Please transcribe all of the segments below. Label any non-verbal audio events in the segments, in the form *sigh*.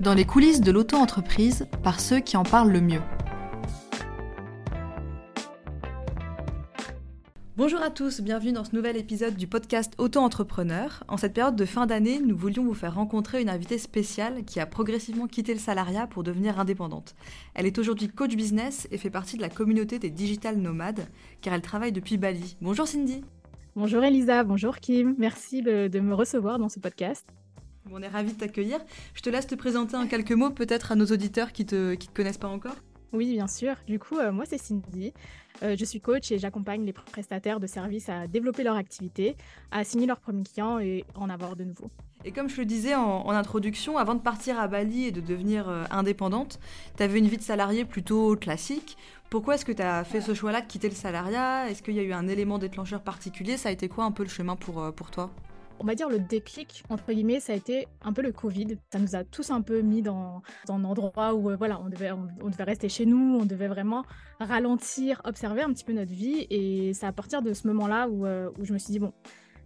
dans les coulisses de l'auto-entreprise par ceux qui en parlent le mieux. Bonjour à tous, bienvenue dans ce nouvel épisode du podcast Auto-entrepreneur. En cette période de fin d'année, nous voulions vous faire rencontrer une invitée spéciale qui a progressivement quitté le salariat pour devenir indépendante. Elle est aujourd'hui coach business et fait partie de la communauté des digital nomades car elle travaille depuis Bali. Bonjour Cindy. Bonjour Elisa, bonjour Kim, merci de me recevoir dans ce podcast. On est ravis de t'accueillir. Je te laisse te présenter en quelques mots peut-être à nos auditeurs qui ne te, te connaissent pas encore. Oui, bien sûr. Du coup, euh, moi, c'est Cindy. Euh, je suis coach et j'accompagne les prestataires de services à développer leur activité, à signer leurs premiers clients et en avoir de nouveaux. Et comme je le disais en, introduction, avant de partir à Bali et de devenir euh, indépendante, tu avais une vie de salarié plutôt classique. Pourquoi est-ce que tu as fait ce choix-là de quitter le salariat? Est-ce qu'il y a eu un élément déclencheur particulier? Ça a été quoi un peu le chemin pour, pour toi? On va dire le déclic, entre guillemets, ça a été un peu le Covid. Ça nous a tous un peu mis dans, un endroit où euh, voilà, on devait, on, devait rester chez nous, on devait vraiment ralentir, observer un petit peu notre vie. Et c'est à partir de ce moment-là où, euh, où je me suis dit, bon,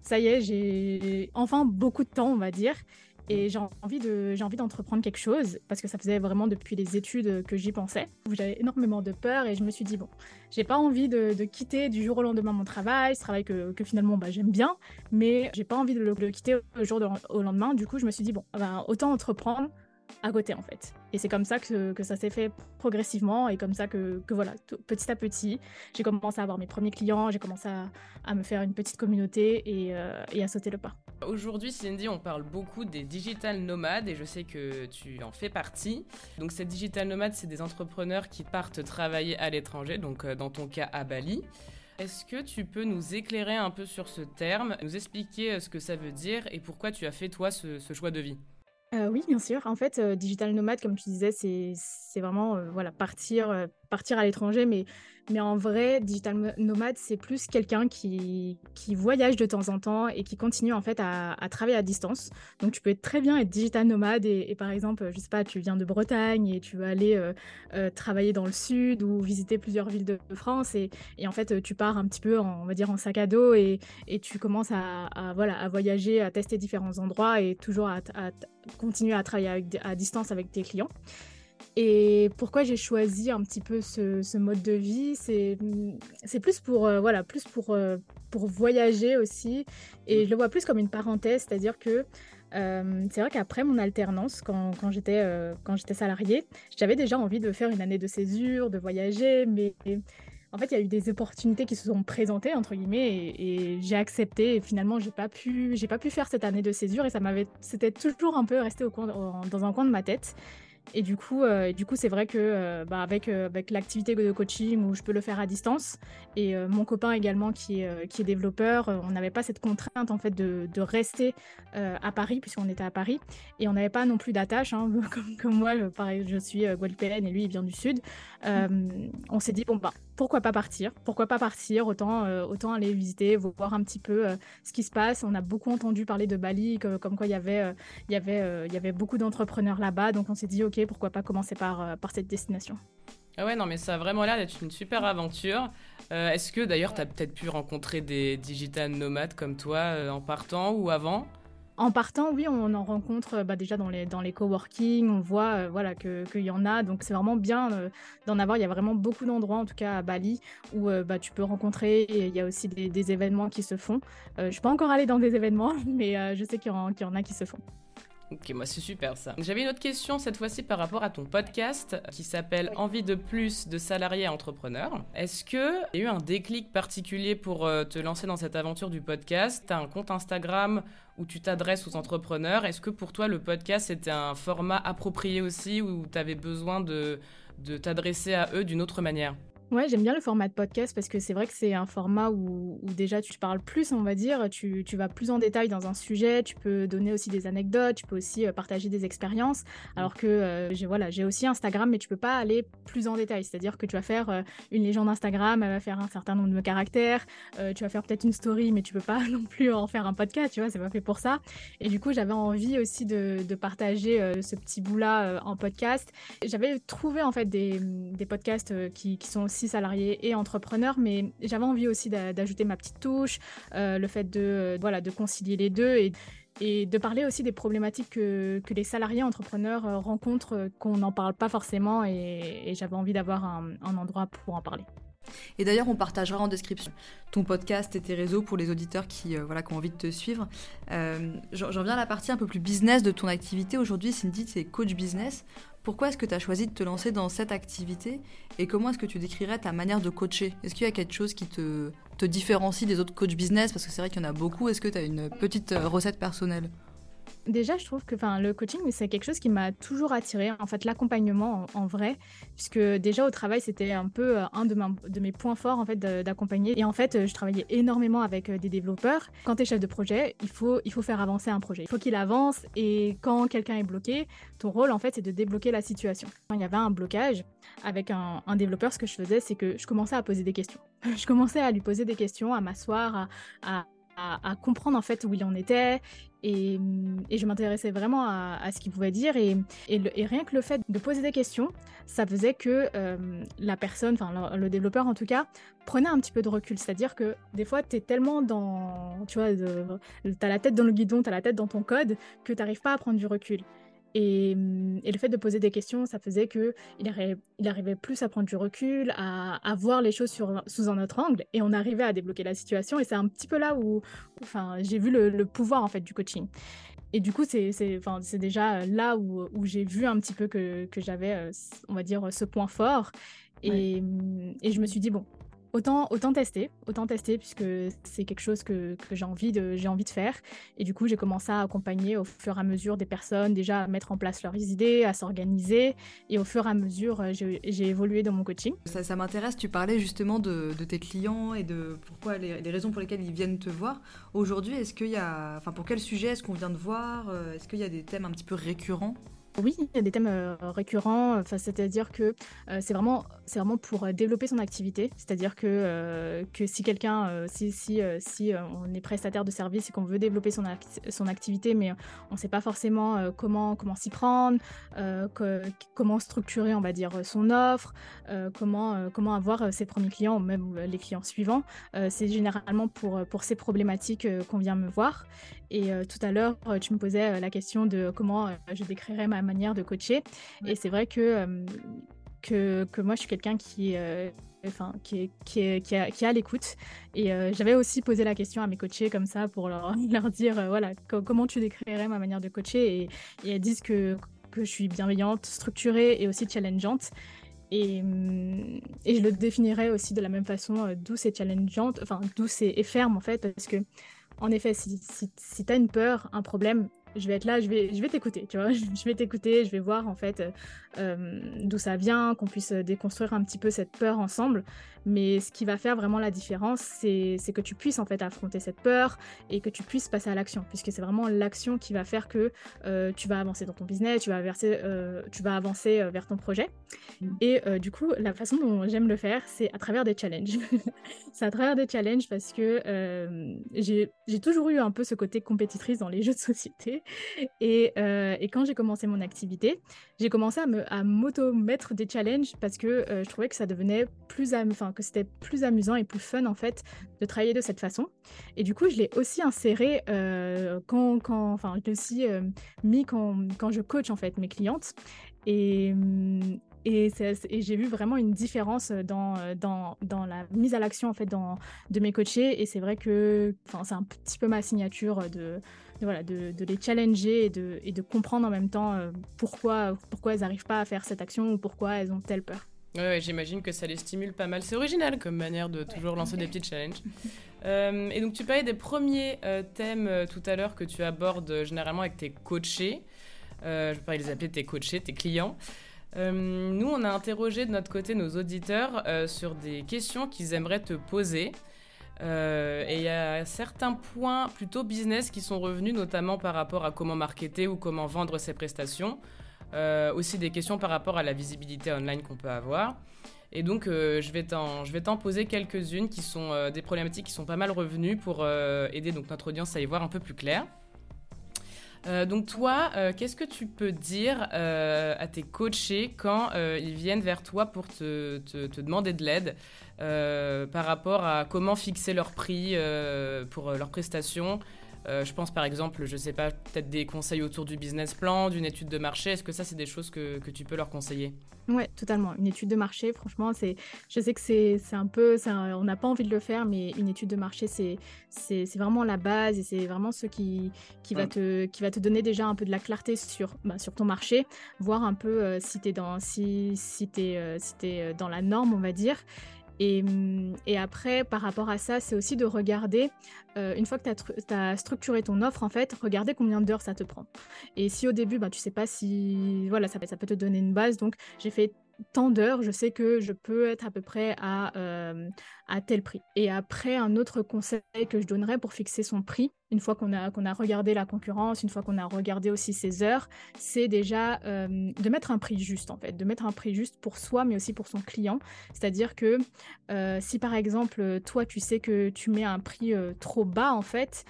ça y est, j'ai enfin beaucoup de temps, on va dire. Et j'ai envie de, j'ai envie d'entreprendre quelque chose parce que ça faisait vraiment depuis les études que j'y pensais. J'avais énormément de peur et je me suis dit bon, j'ai pas envie de, quitter du jour au lendemain mon travail, ce travail que, finalement bah, j'aime bien, mais j'ai pas envie de le, quitter au jour au lendemain. Du coup, je me suis dit bon, bah, autant entreprendre à côté en fait. Et c'est comme ça que, que ça s'est fait progressivement et comme ça que, que voilà, petit à petit, j'ai commencé à avoir mes premiers clients, j'ai commencé à, me faire une petite communauté et, euh, et à sauter le pas. Aujourd'hui, Cindy, on parle beaucoup des digital nomades et je sais que tu en fais partie. Donc ces digital nomades, c'est des entrepreneurs qui partent travailler à l'étranger, donc euh, dans ton cas à Bali. Est-ce que tu peux nous éclairer un peu sur ce terme, nous expliquer euh, ce que ça veut dire et pourquoi tu as fait toi ce choix de vie? Euh, oui, bien sûr. En fait, euh, digital nomade, comme tu disais, c'est vraiment euh, voilà, partir, partir à l'étranger, mais mais en vrai, digital nomade, c'est plus quelqu'un qui, qui voyage de temps en temps et qui continue en fait à, travailler à distance. Donc tu peux très bien être digital nomade et, par exemple, je sais pas, tu viens de Bretagne et tu vas aller euh, euh, travailler dans le sud ou visiter plusieurs villes de, France et, et, en fait tu pars un petit peu, en, on va dire, en sac à dos et, et tu commences à, voilà, à voyager, à tester différents endroits et toujours à, continuer à travailler à distance avec tes clients. Et pourquoi j'ai choisi un petit peu ce, mode de vie, c'est plus pour euh, voilà plus pour euh, pour voyager aussi. Et je le vois plus comme une parenthèse, c'est-à-dire que euh, c'est vrai qu'après mon alternance, quand, quand j'étais quand j'étais salariée, j'avais déjà envie de faire une année de césure, de voyager, mais en fait, il y a eu des opportunités qui se sont présentées entre guillemets et, j'ai accepté. Et finalement, j'ai pas pu, j'ai pas pu faire cette année de césure et ça m'avait, c'était toujours un peu resté au coin, dans un coin de ma tête. Et du coup, euh, du coup, c'est vrai que euh, bah, avec, euh, avec l'activité de coaching où je peux le faire à distance et mon copain également qui est, qui est développeur, on n'avait pas cette contrainte en fait de, de rester à Paris puisqu'on était à Paris et on n'avait pas non plus d'attache. Hein, *laughs* comme, comme, moi, pareil, je suis guadeloupéenne et lui il vient du sud. on s'est dit bon bah pourquoi pas partir Pourquoi pas partir Autant, autant aller visiter, voir un petit peu ce qui se passe. On a beaucoup entendu parler de Bali, comme quoi il y avait, il y avait, beaucoup d'entrepreneurs là-bas. Donc on s'est dit, ok, pourquoi pas commencer par, euh, par cette destination. Ah ouais, non, mais ça a vraiment l'air d'être une super aventure. Euh, est-ce que d'ailleurs, tu as peut-être pu rencontrer des digital nomades comme toi euh, en partant ou avant? En partant, oui, on en rencontre bah, déjà dans les, dans coworking, on voit voilà, qu'il y en a, donc c'est vraiment bien d'en avoir. Il y a vraiment beaucoup d'endroits, en tout cas à Bali, où bah, tu peux rencontrer, et il y a aussi des, événements qui se font. je ne suis pas encore allée dans des événements, *laughs* mais je sais qu'il y, en a qui se font. Ok, moi c'est super ça. J'avais une autre question cette fois-ci par rapport à ton podcast qui s'appelle Envie de plus de salariés à entrepreneurs. Est-ce que y a eu un déclic particulier pour euh, te lancer dans cette aventure du podcast? Tu as un compte Instagram où tu t'adresses aux entrepreneurs? Est-ce que pour toi le podcast c'était un format approprié aussi où tu avais besoin de, de t'adresser à eux d'une autre manière? Ouais, j'aime bien le format de podcast parce que c'est vrai que c'est un format où, déjà tu parles plus, on va dire, tu, vas plus en détail dans un sujet, tu peux donner aussi des anecdotes, tu peux aussi euh, partager des expériences, alors que euh, j'ai voilà, j'ai aussi Instagram, mais tu peux pas aller plus en détail, c'est-à-dire que tu vas faire euh, une légende Instagram, elle va faire un certain nombre de caractères, tu vas faire peut-être une story, mais tu peux pas *laughs* non plus en faire un podcast, tu vois, c'est pas fait pour ça. Et du coup, j'avais envie aussi de, partager ce petit bout-là en podcast. J'avais trouvé en fait des, podcasts qui, qui sont aussi aussi salarié et entrepreneur, mais j'avais envie aussi d'ajouter ma petite touche, le fait de, voilà, de concilier les deux et, de parler aussi des problématiques que, que les salariés entrepreneurs rencontrent, qu'on n'en parle pas forcément, et, j'avais envie d'avoir un, endroit pour en parler. Et d'ailleurs, on partagera en description ton podcast et tes réseaux pour les auditeurs qui, euh, voilà, qui ont envie de te suivre. Euh, J'en viens à la partie un peu plus business de ton activité. Aujourd'hui, Cindy, es coach business. Pourquoi est-ce que tu as choisi de te lancer dans cette activité et comment est-ce que tu décrirais ta manière de coacher? Est-ce qu'il y a quelque chose qui te, différencie des autres coachs business? Parce que c'est vrai qu'il y en a beaucoup. Est-ce que tu as une petite recette personnelle? Déjà, je trouve que le coaching, c'est quelque chose qui m'a toujours attiré, en fait, l'accompagnement en, vrai, puisque déjà au travail, c'était un peu euh, un de, mes points forts, en fait, d'accompagner. Et en fait, euh, je travaillais énormément avec euh, des développeurs. Quand tu es chef de projet, il faut, faire avancer un projet. Il faut qu'il avance, et quand quelqu'un est bloqué, ton rôle, en fait, c'est de débloquer la situation. Quand il y avait un blocage avec un, développeur, ce que je faisais, c'est que je commençais à poser des questions. *laughs* je commençais à lui poser des questions, à m'asseoir, à, comprendre en fait où il en était et, et je m'intéressais vraiment à, à, ce qu'il pouvait dire et, et, rien que le fait de poser des questions, ça faisait que euh, la personne, enfin le, développeur en tout cas, prenait un petit peu de recul. C'est-à-dire que des fois, tu es tellement dans, tu vois, tu as la tête dans le guidon, tu as la tête dans ton code que tu n'arrives pas à prendre du recul. Et, le fait de poser des questions, ça faisait qu'il il arrivait plus à prendre du recul, à, à voir les choses sur, sous un autre angle, et on arrivait à débloquer la situation. Et c'est un petit peu là où, enfin, j'ai vu le, pouvoir en fait du coaching. Et du coup, c'est déjà là où, où j'ai vu un petit peu que, que j'avais, euh, on va dire, ce point fort. Et, et, je me suis dit, bon, autant, tester, autant tester puisque c'est quelque chose que, j'ai envie, de, envie de faire. Et du coup, j'ai commencé à accompagner au fur et à mesure des personnes, déjà à mettre en place leurs idées, à s'organiser. Et au fur et à mesure, euh, j'ai, évolué dans mon coaching. Ça, m'intéresse, tu parlais justement de, tes clients et de pourquoi les, les, raisons pour lesquelles ils viennent te voir. Aujourd'hui, est-ce qu'il y a, enfin pour quel sujet est-ce qu'on vient de voir? Euh, Est-ce qu'il y a des thèmes un petit peu récurrents? Oui, il y a des thèmes euh, récurrents, c'est-à-dire que euh, c'est vraiment, vraiment pour euh, développer son activité, c'est-à-dire que, que si quelqu'un, si, si, si on est prestataire de service et qu'on veut développer son, son activité, mais on ne sait pas forcément comment, comment s'y prendre, comment structurer, on va dire, son offre, comment, comment avoir ses premiers clients ou même les clients suivants, c'est généralement pour, pour ces problématiques qu'on vient me voir. Et tout à l'heure, tu me posais la question de comment je décrirais ma manière de coacher. Et c'est vrai que, que, que, moi, je suis quelqu'un qui, enfin, qui, qui, est, qui, a, qui a l'écoute. Et j'avais aussi posé la question à mes coachés comme ça pour leur, *laughs* leur dire, voilà, comment tu décrirais ma manière de coacher. Et, et elles disent que, que je suis bienveillante, structurée et aussi challengeante. Et, et, je le définirais aussi de la même façon, douce et challengeante, enfin douce et, et ferme en fait, parce que en effet, si, si, si tu as une peur, un problème, je vais être là, je vais, je vais t'écouter, tu vois, *laughs* je vais t'écouter, je vais voir en fait euh, d'où ça vient, qu'on puisse déconstruire un petit peu cette peur ensemble. Mais ce qui va faire vraiment la différence, c'est que tu puisses en fait affronter cette peur et que tu puisses passer à l'action, puisque c'est vraiment l'action qui va faire que euh, tu vas avancer dans ton business, tu vas, verser, euh, tu vas avancer vers ton projet. Mmh. Et du coup, la façon dont j'aime le faire, c'est à travers des challenges. *laughs* c'est à travers des challenges parce que j'ai toujours eu un peu ce côté compétitrice dans les jeux de société. Et, et quand j'ai commencé mon activité, j'ai commencé à me à m'auto-mettre des challenges parce que euh, je trouvais que ça devenait plus, enfin que c'était plus amusant et plus fun en fait de travailler de cette façon. Et du coup, je l'ai aussi inséré euh, quand, quand, enfin, je aussi euh, mis quand, quand je coach en fait mes clientes. Et, et, et j'ai vu vraiment une différence dans, dans, dans la mise à l'action en fait dans, de mes coachés. Et c'est vrai que c'est un petit peu ma signature de voilà, de, de, les challenger et de, et de comprendre en même temps euh, pourquoi, pourquoi elles n'arrivent pas à faire cette action ou pourquoi elles ont telle peur. Ouais, j'imagine que ça les stimule pas mal. C'est original comme manière de toujours lancer des petits challenges. *laughs* Euh, et donc tu parlais des premiers euh, thèmes tout à l'heure que tu abordes généralement avec tes coachés. je vais pas les appeler tes coachés, tes clients. nous, on a interrogé de notre côté nos auditeurs sur des questions qu'ils aimeraient te poser. Euh, et il y a certains points plutôt business qui sont revenus, notamment par rapport à comment marketer ou comment vendre ses prestations. Euh, aussi des questions par rapport à la visibilité online qu'on peut avoir. Et donc, euh, je vais t'en poser quelques-unes qui sont des problématiques qui sont pas mal revenues pour aider donc, notre audience à y voir un peu plus clair. Donc toi, qu'est-ce que tu peux dire à tes coachés quand ils viennent vers toi pour te, te demander de l'aide par rapport à comment fixer leur prix pour leurs prestations euh, je pense par exemple, je sais pas, peut-être des conseils autour du business plan, d'une étude de marché. Est-ce que ça, c'est des choses que, que, tu peux leur conseiller? Ouais, totalement. Une étude de marché, franchement, c'est, je sais que c'est, un peu, on n'a pas envie de le faire, mais une étude de marché, c'est, c'est, vraiment la base et c'est vraiment ce qui, qui, va te, qui va te donner déjà un peu de la clarté sur, bah, sur ton marché, voir un peu euh, si tu es, dans, si, si es, si es dans la norme, on va dire. Mmh, et, après, par rapport à ça, c'est aussi de regarder, euh, une fois que tu as, structuré ton offre, en fait, regarder combien d'heures ça te prend. Et si au début, bah, tu sais pas si, voilà, ça, peut te donner une base. Donc, j'ai fait tant d'heures, je sais que je peux être à peu près à, euh, à tel prix. Et après, un autre conseil que je donnerais pour fixer son prix, une fois qu'on a, regardé la concurrence, une fois qu'on a regardé aussi ses heures, c'est déjà euh, de mettre un prix juste, en fait, de mettre un prix juste pour soi, mais aussi pour son client. C'est-à-dire que euh, si par exemple, toi, tu sais que tu mets un prix trop bas, en fait,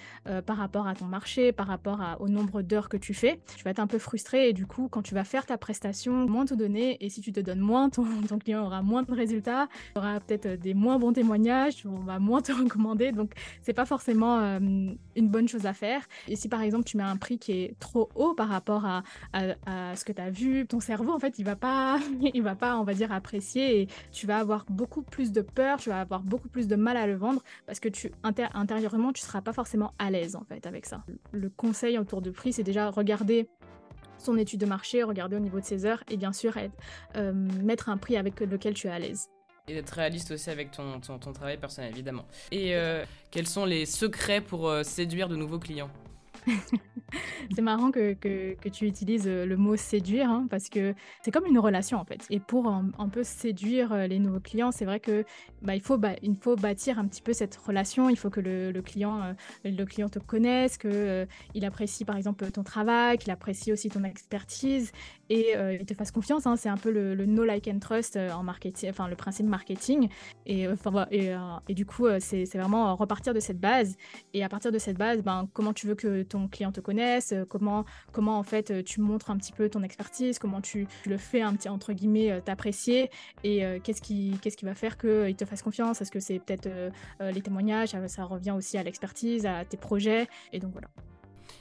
par rapport à ton marché, par rapport au nombre d'heures que tu fais, tu vas être un peu frustré et du coup, quand tu vas faire ta prestation, moins te donner, et si tu te donnes moins, ton, *laughs* client aura moins de résultats, aura peut-être des moins bons témoignages, on va moins te *laughs* recommander. Donc, c'est pas forcément euh, une bonne chose à faire. Et si par exemple tu mets un prix qui est trop haut par rapport à, ce que tu as vu, ton cerveau en fait il va pas, *laughs* il va pas, on va dire apprécier et tu vas avoir beaucoup plus de peur, tu vas avoir beaucoup plus de mal à le vendre parce que tu intérieurement tu seras pas forcément à l'aise en fait avec ça. Le conseil autour de prix, c'est déjà regarder son étude de marché, regarder au niveau de ses heures et bien sûr euh, mettre un prix avec lequel tu es à l'aise. Et d'être réaliste aussi avec ton, ton, travail personnel, évidemment. Et euh, quels sont les secrets pour euh, séduire de nouveaux clients? *laughs* c'est marrant que, que, tu utilises euh, le mot séduire hein, parce que c'est comme une relation en fait. Et pour un, peu séduire euh, les nouveaux clients, c'est vrai que bah, il, faut, bah, il faut bâtir un petit peu cette relation. Il faut que le, le client, euh, le client te connaisse, qu'il il apprécie par exemple ton travail, qu'il apprécie aussi ton expertise et il te fasse confiance. Hein. C'est un peu le, le, no like and trust en marketing, enfin le principe marketing. Et, enfin, et, et du coup, c'est vraiment repartir de cette base. Et à partir de cette base, ben, comment tu veux que ton client te connaisse, euh, comment, comment en fait euh, tu montres un petit peu ton expertise, comment tu, le fais un petit entre guillemets euh, t'apprécier et qu'est-ce qui, qu'est-ce qui va faire qu'il te fasse confiance? Est-ce que c'est peut-être les témoignages, ça, revient aussi à l'expertise, à tes projets et donc voilà.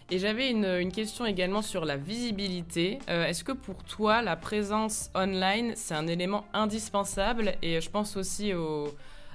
Et j'avais une, question également sur la visibilité. Est-ce que pour toi, la présence online, c'est un élément indispensable? Et je pense aussi au,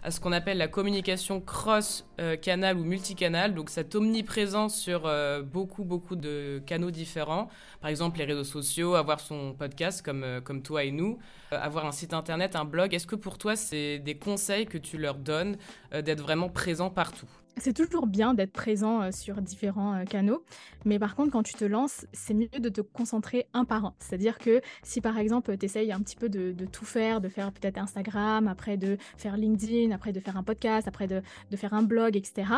à ce qu'on appelle la communication cross-canal ou multicanal, donc cette omniprésence sur euh, beaucoup, beaucoup de canaux différents. Par exemple, les réseaux sociaux, avoir son podcast comme, euh, comme toi et nous, euh, avoir un site internet, un blog. Est-ce que pour toi, c'est des conseils que tu leur donnes d'être vraiment présent partout? C'est toujours bien d'être présent euh, sur différents euh, canaux, mais par contre, quand tu te lances, c'est mieux de te concentrer un par un. C'est-à-dire que si par exemple, tu essayes un petit peu de, tout faire, de faire peut-être Instagram, après de faire LinkedIn, après de faire un podcast, après de, faire un blog, etc.,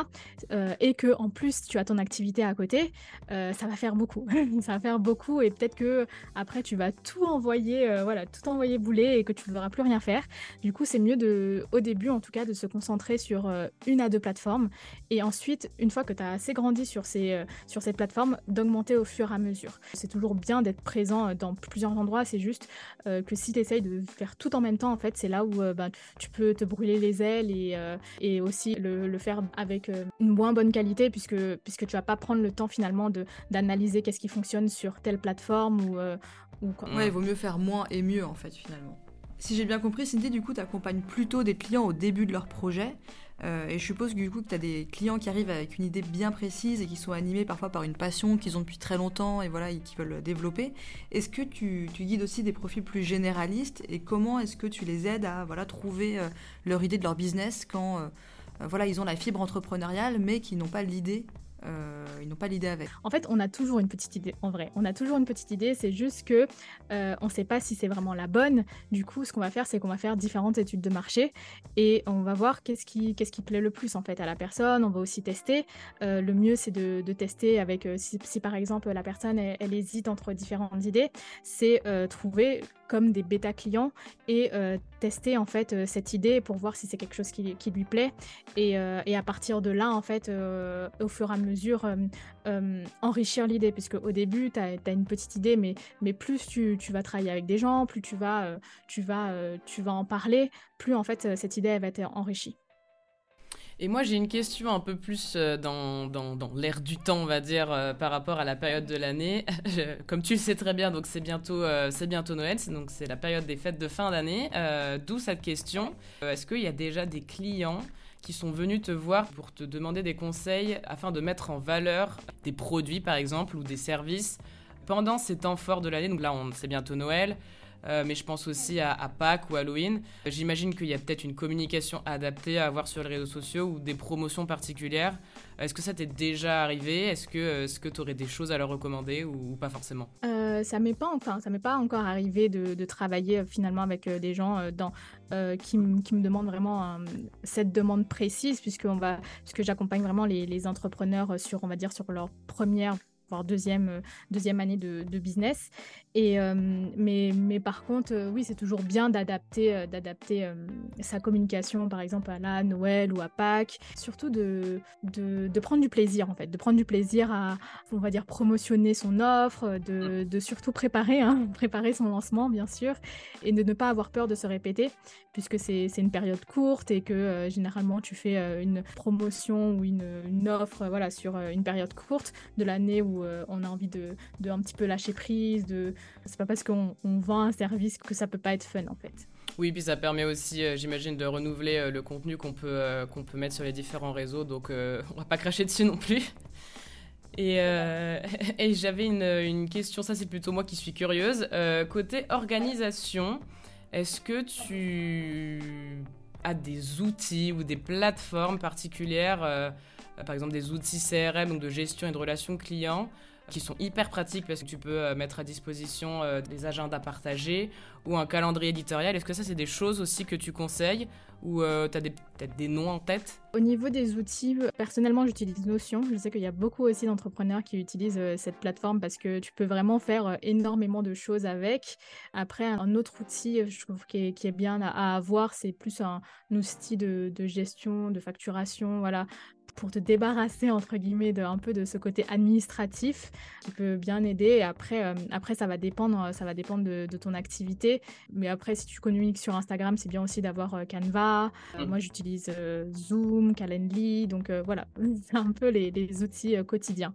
euh, et que en plus tu as ton activité à côté, ça va faire beaucoup. *laughs* ça va faire beaucoup, et peut-être que après tu vas tout envoyer, voilà, tout envoyer bouler et que tu ne devras plus rien faire. Du coup, c'est mieux de, au début en tout cas, de se concentrer sur une à deux plateformes et ensuite, une fois que tu as assez grandi sur ces, euh, sur cette plateforme, d'augmenter au fur et à mesure. C'est toujours bien d'être présent euh, dans plusieurs endroits, c'est juste euh, que si tu essayes de faire tout en même temps, en fait, c'est là où bah, tu peux te brûler les ailes et, et aussi le, le, faire avec une moins bonne qualité puisque, puisque tu vas pas prendre le temps finalement d'analyser qu'est-ce qui fonctionne sur telle plateforme ou, ou quoi. Ouais, il vaut mieux faire moins et mieux en fait finalement. Si j'ai bien compris, Cindy, du coup, tu accompagnes plutôt des clients au début de leur projet. Euh, et je suppose que du coup, tu as des clients qui arrivent avec une idée bien précise et qui sont animés parfois par une passion qu'ils ont depuis très longtemps et voilà, et qui veulent développer. Est-ce que tu, guides aussi des profils plus généralistes et comment est-ce que tu les aides à voilà, trouver euh, leur idée de leur business quand euh, voilà, ils ont la fibre entrepreneuriale mais qui n'ont pas l'idée euh, ils n'ont pas l'idée avec. En fait, on a toujours une petite idée, en vrai. On a toujours une petite idée, c'est juste que euh, on ne sait pas si c'est vraiment la bonne. Du coup, ce qu'on va faire, c'est qu'on va faire différentes études de marché et on va voir qu'est-ce qui, qu'est-ce qui plaît le plus en fait à la personne. On va aussi tester. Euh, le mieux, c'est de, tester avec, si, par exemple la personne elle, hésite entre différentes idées, c'est trouver comme des bêta clients et tester en fait cette idée pour voir si c'est quelque chose qui, lui plaît et, et, à partir de là en fait au fur et à mesure mesure enrichir l'idée, puisque au début, tu as, une petite idée, mais, mais plus tu, tu, vas travailler avec des gens, plus tu vas, tu vas, tu vas en parler, plus en fait cette idée elle va être enrichie. Et moi, j'ai une question un peu plus euh, dans, dans, dans l'air du temps, on va dire, euh, par rapport à la période de l'année. *laughs* Comme tu le sais très bien, donc c'est bientôt, euh, bientôt Noël, c'est donc c'est la période des fêtes de fin d'année. D'où cette question. Est-ce qu'il y a déjà des clients qui sont venus te voir pour te demander des conseils afin de mettre en valeur des produits, par exemple, ou des services pendant ces temps forts de l'année? Donc là, c'est bientôt Noël. Euh, mais je pense aussi à, Pâques ou Halloween. J'imagine qu'il y a peut-être une communication adaptée à avoir sur les réseaux sociaux ou des promotions particulières. Est-ce que ça t'est déjà arrivé? Est-ce que est tu aurais des choses à leur recommander ou, pas forcément? Euh, Ça m'est pas enfin, m'est pas encore arrivé de, travailler euh, finalement avec des gens qui, me demandent vraiment cette demande précise puisque puisque j'accompagne vraiment les, entrepreneurs sur on va dire sur leur première voire deuxième, euh, deuxième année de, business. Et, euh, mais, mais par contre, euh, oui, c'est toujours bien d'adapter, d'adapter sa communication, par exemple, à la Noël ou à Pâques. Surtout de, de, prendre du plaisir, en fait, de prendre du plaisir à, on va dire, promotionner son offre, de, de surtout préparer, hein, *laughs* préparer son lancement, bien sûr, et de ne pas avoir peur de se répéter, puisque c'est une période courte et que généralement, tu fais une promotion ou une, une offre voilà, sur une période courte de l'année où euh, on a envie de, un petit peu lâcher prise. De... C'est pas parce qu'on vend un service que ça peut pas être fun en fait. Oui, puis ça permet aussi, euh, j'imagine, de renouveler euh, le contenu qu'on peut, qu'on peut mettre sur les différents réseaux. Donc *laughs* on va pas cracher dessus non plus. *laughs* Et, j'avais une, une, question, ça c'est plutôt moi qui suis curieuse. côté organisation, est-ce que tu as des outils ou des plateformes particulières euh, par exemple des outils CRM, donc de gestion et de relations clients, qui sont hyper pratiques parce que tu peux euh, mettre à disposition euh, des agendas partagés ou un calendrier éditorial. Est-ce que ça, c'est des choses aussi que tu conseilles ou tu as peut-être des noms en tête? Au niveau des outils, personnellement, j'utilise Notion. Je sais qu'il y a beaucoup aussi d'entrepreneurs qui utilisent cette plateforme parce que tu peux vraiment faire énormément de choses avec. Après, un autre outil, je trouve, qui est, bien à, avoir, c'est plus un, outil de, de, gestion, de facturation, voilà, pour te débarrasser entre guillemets un peu de ce côté administratif qui peut bien aider. après, euh, après ça va dépendre, ça va dépendre de, ton activité. Mais après, si tu communiques sur Instagram, c'est bien aussi d'avoir euh, Canva. Euh, moi, j'utilise Zoom, Calendly. Donc voilà, *laughs* c'est un peu les, outils quotidiens.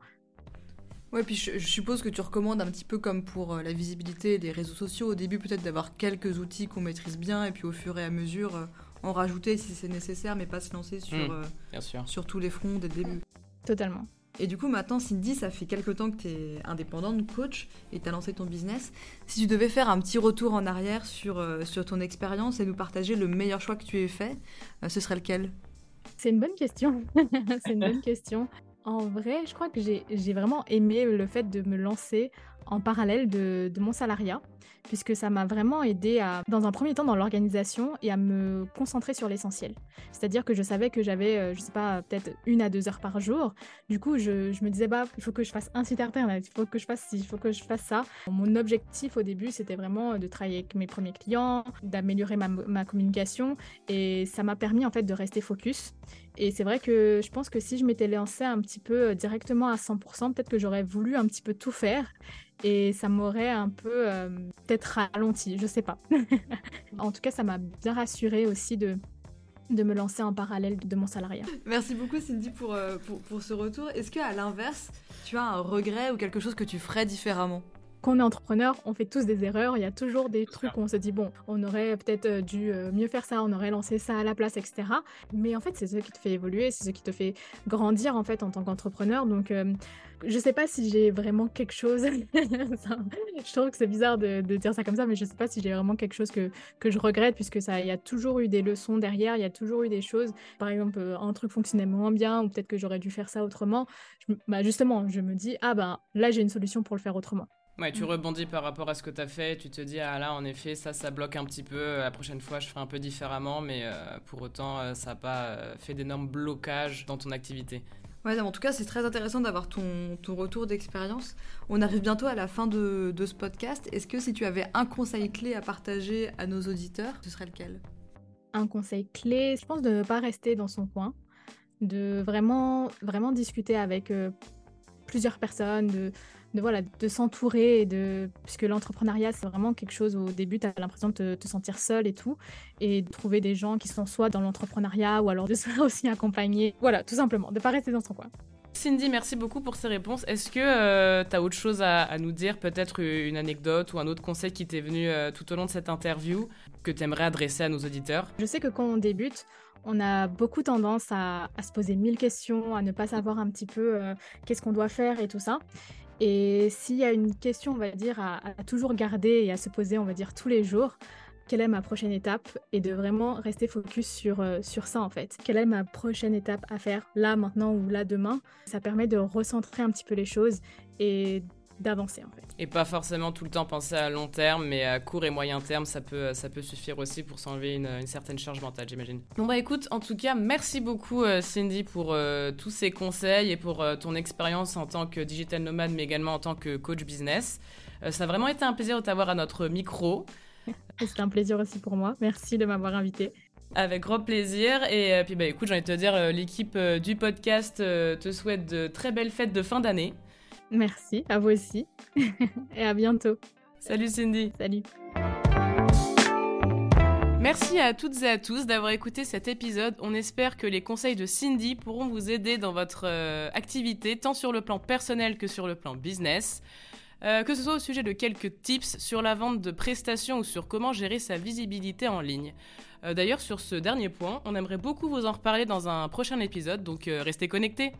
Ouais, puis je, suppose que tu recommandes un petit peu comme pour la visibilité des réseaux sociaux, au début peut-être d'avoir quelques outils qu'on maîtrise bien, et puis au fur et à mesure, en rajouter si c'est nécessaire, mais pas se lancer sur, mmh, euh, sur tous les fronts dès le début. Totalement. Et du coup, maintenant, Cindy, ça fait quelques temps que tu es indépendante, coach, et tu as lancé ton business. Si tu devais faire un petit retour en arrière sur, euh, sur ton expérience et nous partager le meilleur choix que tu aies fait, euh, ce serait lequel? C'est une bonne question. *laughs* c'est une bonne question. En vrai, je crois que j'ai vraiment aimé le fait de me lancer en parallèle de, mon salariat puisque ça m'a vraiment aidé à, dans un premier temps dans l'organisation et à me concentrer sur l'essentiel. C'est-à-dire que je savais que j'avais, euh, je sais pas, peut-être une à deux heures par jour. Du coup, je, je me disais, bah, il faut que je fasse un site internet, il faut que je fasse ci, il faut que je fasse ça. Mon objectif au début, c'était vraiment de travailler avec mes premiers clients, d'améliorer ma, ma communication et ça m'a permis en fait de rester focus. Et c'est vrai que je pense que si je m'étais lancée un petit peu euh, directement à 100%, peut-être que j'aurais voulu un petit peu tout faire et ça m'aurait un peu euh, peut-être ralenti, je sais pas. *laughs* en tout cas, ça m'a bien rassuré aussi de, de me lancer en parallèle de mon salariat. Merci beaucoup Cindy pour, euh, pour, pour ce retour. Est-ce qu'à l'inverse, tu as un regret ou quelque chose que tu ferais différemment? Quand on est entrepreneur, on fait tous des erreurs. Il y a toujours des trucs où on se dit, bon, on aurait peut-être euh, dû mieux faire ça, on aurait lancé ça à la place, etc. Mais en fait, c'est ce qui te fait évoluer, c'est ce qui te fait grandir en fait en tant qu'entrepreneur. Donc, je sais pas si j'ai vraiment quelque chose. *laughs* je trouve que c'est bizarre de, dire ça comme ça, mais je sais pas si j'ai vraiment quelque chose que, que je regrette, puisque ça, il y a toujours eu des leçons derrière, il y a toujours eu des choses. Par exemple, euh, un truc fonctionnait moins bien, ou peut-être que j'aurais dû faire ça autrement. bah justement, je me dis, ah ben là, j'ai une solution pour le faire autrement. Ouais, tu mm. rebondis par rapport à ce que tu as fait, tu te dis, ah là, en effet, ça, ça bloque un petit peu, la prochaine fois, je ferai un peu différemment, mais euh, pour autant, euh, ça n'a pas fait d'énormes blocages dans ton activité. Ouais, en tout cas, c'est très intéressant d'avoir ton, ton, retour d'expérience. On arrive bientôt à la fin de, de ce podcast. Est-ce que si tu avais un conseil clé à partager à nos auditeurs, ce serait lequel? Un conseil clé, je pense de ne pas rester dans son coin, de vraiment, vraiment discuter avec plusieurs personnes, de, de, voilà, de s'entourer, et de, puisque l'entrepreneuriat, c'est vraiment quelque chose où au début, tu as l'impression de te, sentir seul et tout, et de trouver des gens qui sont soit dans l'entrepreneuriat ou alors de se faire aussi accompagner. Voilà, tout simplement, de ne pas rester dans son coin. Cindy, merci beaucoup pour ces réponses. Est-ce que euh, tu as autre chose à, nous dire, peut-être une anecdote ou un autre conseil qui t'est venu euh, tout au long de cette interview que tu aimerais adresser à nos auditeurs? Je sais que quand on débute, on a beaucoup tendance à, se poser mille questions, à ne pas savoir un petit peu euh, qu'est-ce qu'on doit faire et tout ça. Et s'il y a une question, on va dire, à, toujours garder et à se poser, on va dire, tous les jours, quelle est ma prochaine étape? Et de vraiment rester focus sur, euh, sur ça en fait. Quelle est ma prochaine étape à faire là, maintenant ou là, demain? Ça permet de recentrer un petit peu les choses et d'avancer en fait. Et pas forcément tout le temps penser à long terme, mais à court et moyen terme, ça peut, ça peut suffire aussi pour s'enlever une, une, certaine charge mentale, j'imagine. Bon bah écoute, en tout cas, merci beaucoup euh, Cindy pour euh, tous ces conseils et pour ton expérience en tant que digital nomade, mais également en tant que coach business. ça a vraiment été un plaisir de t'avoir à notre micro. *laughs* C'était un plaisir aussi pour moi. Merci de m'avoir invité. Avec grand plaisir. Et euh, puis, bah, écoute, j'ai envie de te dire, euh, l'équipe euh, du podcast te souhaite de très belles fêtes de fin d'année. Merci, à vous aussi. *laughs* et à bientôt. Salut Cindy. Salut. Merci à toutes et à tous d'avoir écouté cet épisode. On espère que les conseils de Cindy pourront vous aider dans votre activité, tant sur le plan personnel que sur le plan business. Euh, que ce soit au sujet de quelques tips sur la vente de prestations ou sur comment gérer sa visibilité en ligne. Euh, d'ailleurs, sur ce dernier point, on aimerait beaucoup vous en reparler dans un prochain épisode, donc euh, restez connectés.